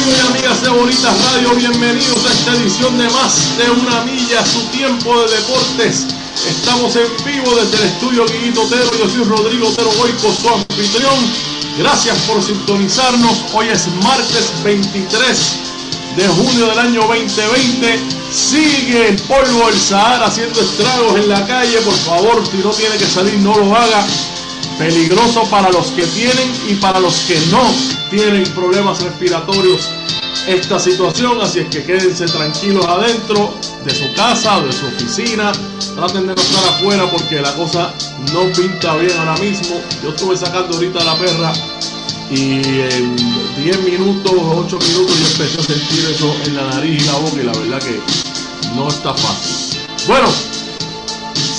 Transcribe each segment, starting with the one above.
amigas de Radio, bienvenidos a esta edición de Más de una Milla, su tiempo de deportes. Estamos en vivo desde el estudio Guiguito Otero, yo soy Rodrigo Otero Goico, su anfitrión. Gracias por sintonizarnos, hoy es martes 23 de junio del año 2020. Sigue el polvo del Sahara haciendo estragos en la calle, por favor, si no tiene que salir no lo haga. Peligroso para los que tienen y para los que no tienen problemas respiratorios esta situación, así es que quédense tranquilos adentro de su casa de su oficina, traten de no estar afuera porque la cosa no pinta bien ahora mismo. Yo estuve sacando ahorita la perra y en 10 minutos, 8 minutos yo empecé a sentir eso en la nariz y la boca y la verdad que no está fácil. Bueno,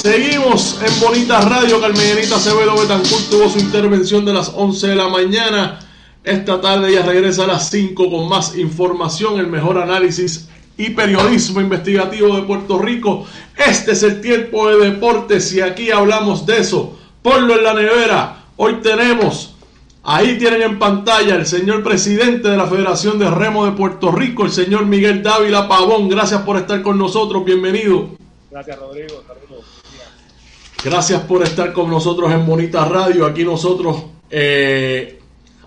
Seguimos en Bonita Radio. Carmenita Acevedo Betancourt tuvo su intervención de las 11 de la mañana. Esta tarde ella regresa a las 5 con más información, el mejor análisis y periodismo investigativo de Puerto Rico. Este es el tiempo de deportes y aquí hablamos de eso. Ponlo en la nevera. Hoy tenemos, ahí tienen en pantalla el señor presidente de la Federación de Remo de Puerto Rico, el señor Miguel Dávila Pavón. Gracias por estar con nosotros. Bienvenido. Gracias, Rodrigo. Saludos. Gracias por estar con nosotros en Bonita Radio. Aquí nosotros eh,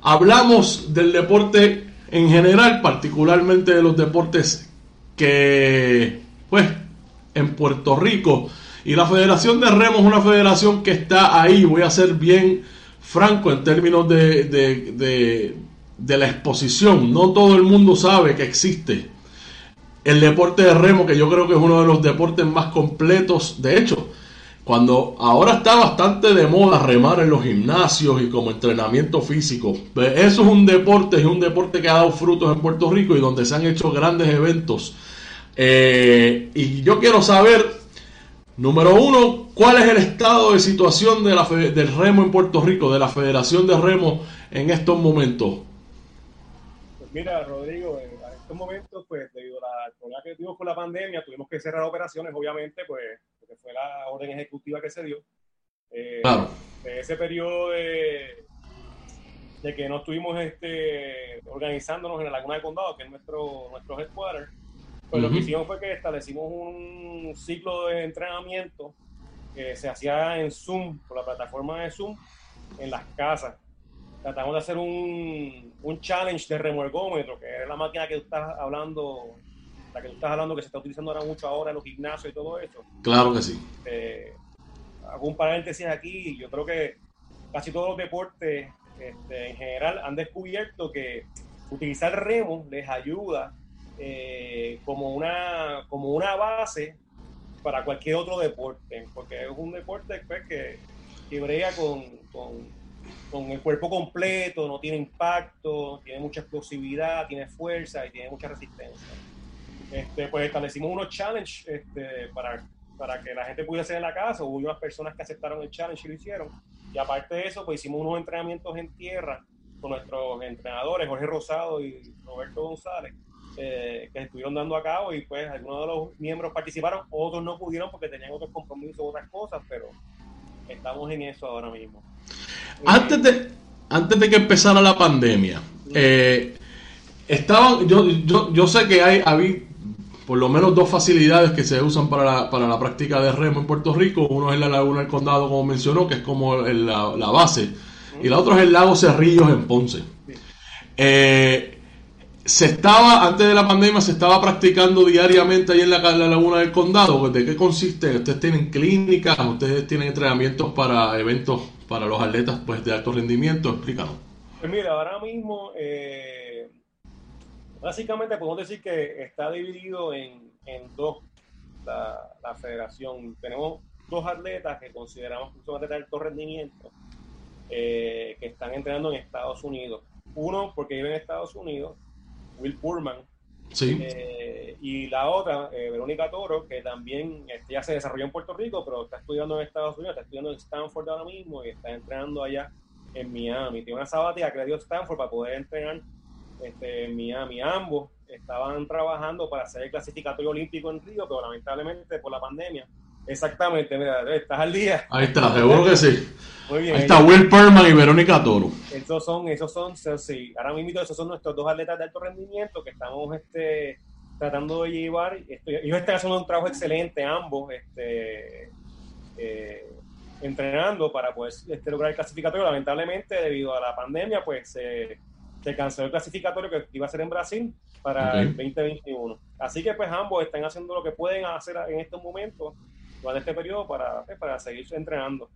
hablamos del deporte en general, particularmente de los deportes que, pues, en Puerto Rico. Y la Federación de Remo es una federación que está ahí. Voy a ser bien franco en términos de, de, de, de la exposición. No todo el mundo sabe que existe el deporte de remo, que yo creo que es uno de los deportes más completos. De hecho, cuando ahora está bastante de moda remar en los gimnasios y como entrenamiento físico, pues eso es un deporte, es un deporte que ha dado frutos en Puerto Rico y donde se han hecho grandes eventos. Eh, y yo quiero saber, número uno, cuál es el estado de situación de la, del remo en Puerto Rico, de la Federación de Remo en estos momentos. Pues mira, Rodrigo, en estos momentos, pues debido a la que tuvimos con la pandemia, tuvimos que cerrar operaciones, obviamente, pues que fue la orden ejecutiva que se dio. Eh, claro. De ese periodo de, de, que no estuvimos este, organizándonos en la Laguna del Condado, que es nuestro, nuestro headquarter, pues lo que hicimos fue que establecimos un ciclo de entrenamiento que se hacía en Zoom, por la plataforma de Zoom, en las casas. Tratamos de hacer un, un challenge de remuergómetro, que es la máquina que tú estás hablando la que tú estás hablando que se está utilizando ahora mucho ahora en los gimnasios y todo eso. Claro que sí. Eh, hago un paréntesis aquí, yo creo que casi todos los deportes este, en general han descubierto que utilizar remo les ayuda eh, como, una, como una base para cualquier otro deporte, porque es un deporte pues, que, que brega con, con, con, el cuerpo completo, no tiene impacto, tiene mucha explosividad, tiene fuerza y tiene mucha resistencia. Este, pues establecimos unos challenges este, para, para que la gente pudiera hacer en la casa. Hubo unas personas que aceptaron el challenge y lo hicieron. Y aparte de eso, pues hicimos unos entrenamientos en tierra con nuestros entrenadores, Jorge Rosado y Roberto González, eh, que estuvieron dando a cabo y pues algunos de los miembros participaron, otros no pudieron porque tenían otros compromisos, otras cosas, pero estamos en eso ahora mismo. Antes de, antes de que empezara la pandemia, eh, estaban, yo, yo, yo sé que hay, había por lo menos dos facilidades que se usan para la, para la práctica de remo en Puerto Rico. Uno es la Laguna del Condado, como mencionó, que es como la, la, base. Y la otra es el lago Cerrillos en Ponce. Eh, se estaba, antes de la pandemia, se estaba practicando diariamente ahí en la, la, Laguna del Condado. ¿De qué consiste? Ustedes tienen clínicas, ustedes tienen entrenamientos para eventos para los atletas pues, de alto rendimiento. Explícanos. Pues mira, ahora mismo... Eh Básicamente podemos decir que está dividido en, en dos la, la, federación. Tenemos dos atletas que consideramos que son atletas de alto rendimiento eh, que están entrenando en Estados Unidos. Uno porque vive en Estados Unidos, Will Pullman. Sí. Eh, y la otra, eh, Verónica Toro, que también este, ya se desarrolló en Puerto Rico, pero está estudiando en Estados Unidos, está estudiando en Stanford ahora mismo y está entrenando allá en Miami. Tiene una sabática que le dio Stanford para poder entrenar este, Miami. Ambos estaban trabajando para hacer el clasificatorio olímpico en Río, pero lamentablemente por la pandemia Exactamente, mira, estás al día. Ahí está, seguro que sí. Muy bien. Ahí está Will Perman y Verónica Toro. Esos son, esos son, sí, ahora mismo esos son nuestros dos atletas de alto rendimiento que estamos este, tratando de llevar. ellos están haciendo un trabajo excelente, ambos, este, eh, entrenando para poder este, lograr el clasificatorio. Lamentablemente, debido a la pandemia, pues se canceló el clasificatorio que iba a ser en Brasil para el 2021. Así que pues ambos están haciendo lo que pueden hacer en estos momentos durante este periodo para, pues, para seguir entrenando.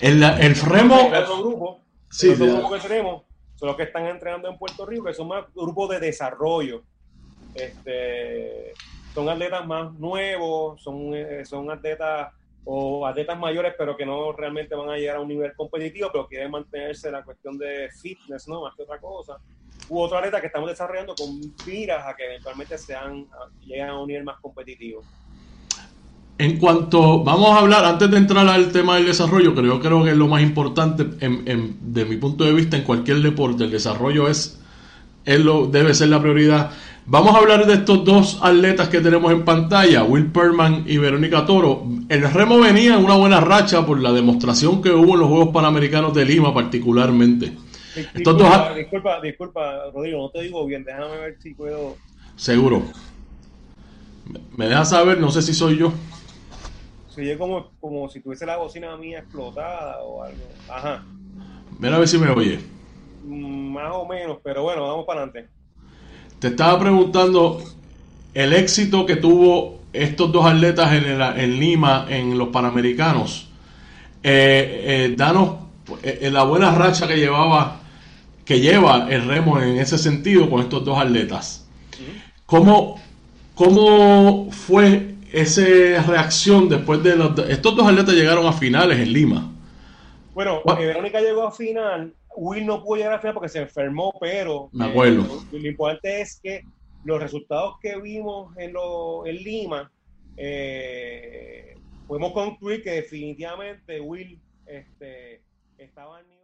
El, el remo. El otro grupo, sí, que tenemos son los que están entrenando en Puerto Rico, que son más grupos de desarrollo. Este, son atletas más nuevos, son, eh, son atletas o atletas mayores, pero que no realmente van a llegar a un nivel competitivo, pero quieren mantenerse la cuestión de fitness, ¿no? Más que otra cosa. U otro atleta que estamos desarrollando con miras a que eventualmente sean, lleguen a un nivel más competitivo. En cuanto, vamos a hablar, antes de entrar al tema del desarrollo, yo creo que es lo más importante en, de mi punto de vista en cualquier deporte, el desarrollo es, lo, debe ser la prioridad. Vamos a hablar de estos dos atletas que tenemos en pantalla, Will Perman y Verónica Toro. El remo venía en una buena racha por la demostración que hubo en los Juegos Panamericanos de Lima particularmente. Disculpa, disculpa, disculpa, Rodrigo, no te digo bien, déjame ver si puedo... Seguro. Me deja saber, no sé si soy yo. Se oye como, como si tuviese la bocina mía explotada o algo. Ajá. Mira a ver si me oye. Más o menos, pero bueno, vamos para adelante. Te estaba preguntando el éxito que tuvo estos dos atletas en, en Lima, en los Panamericanos. Eh, eh, danos eh, la buena racha que llevaba, que lleva el remo en ese sentido con estos dos atletas. ¿Cómo, cómo fue esa reacción después de los, estos dos atletas llegaron a finales en Lima. Bueno, Verónica llegó a final, Will no pudo llegar a final porque se enfermó, pero me acuerdo. Eh, lo, importante es que los resultados que vimos en, lo, en Lima, eh, podemos concluir que definitivamente Will este, estaba en nivel.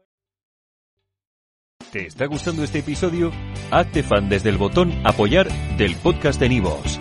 ¿Te está gustando este episodio? Hazte fan desde el botón apoyar del podcast de Nivos.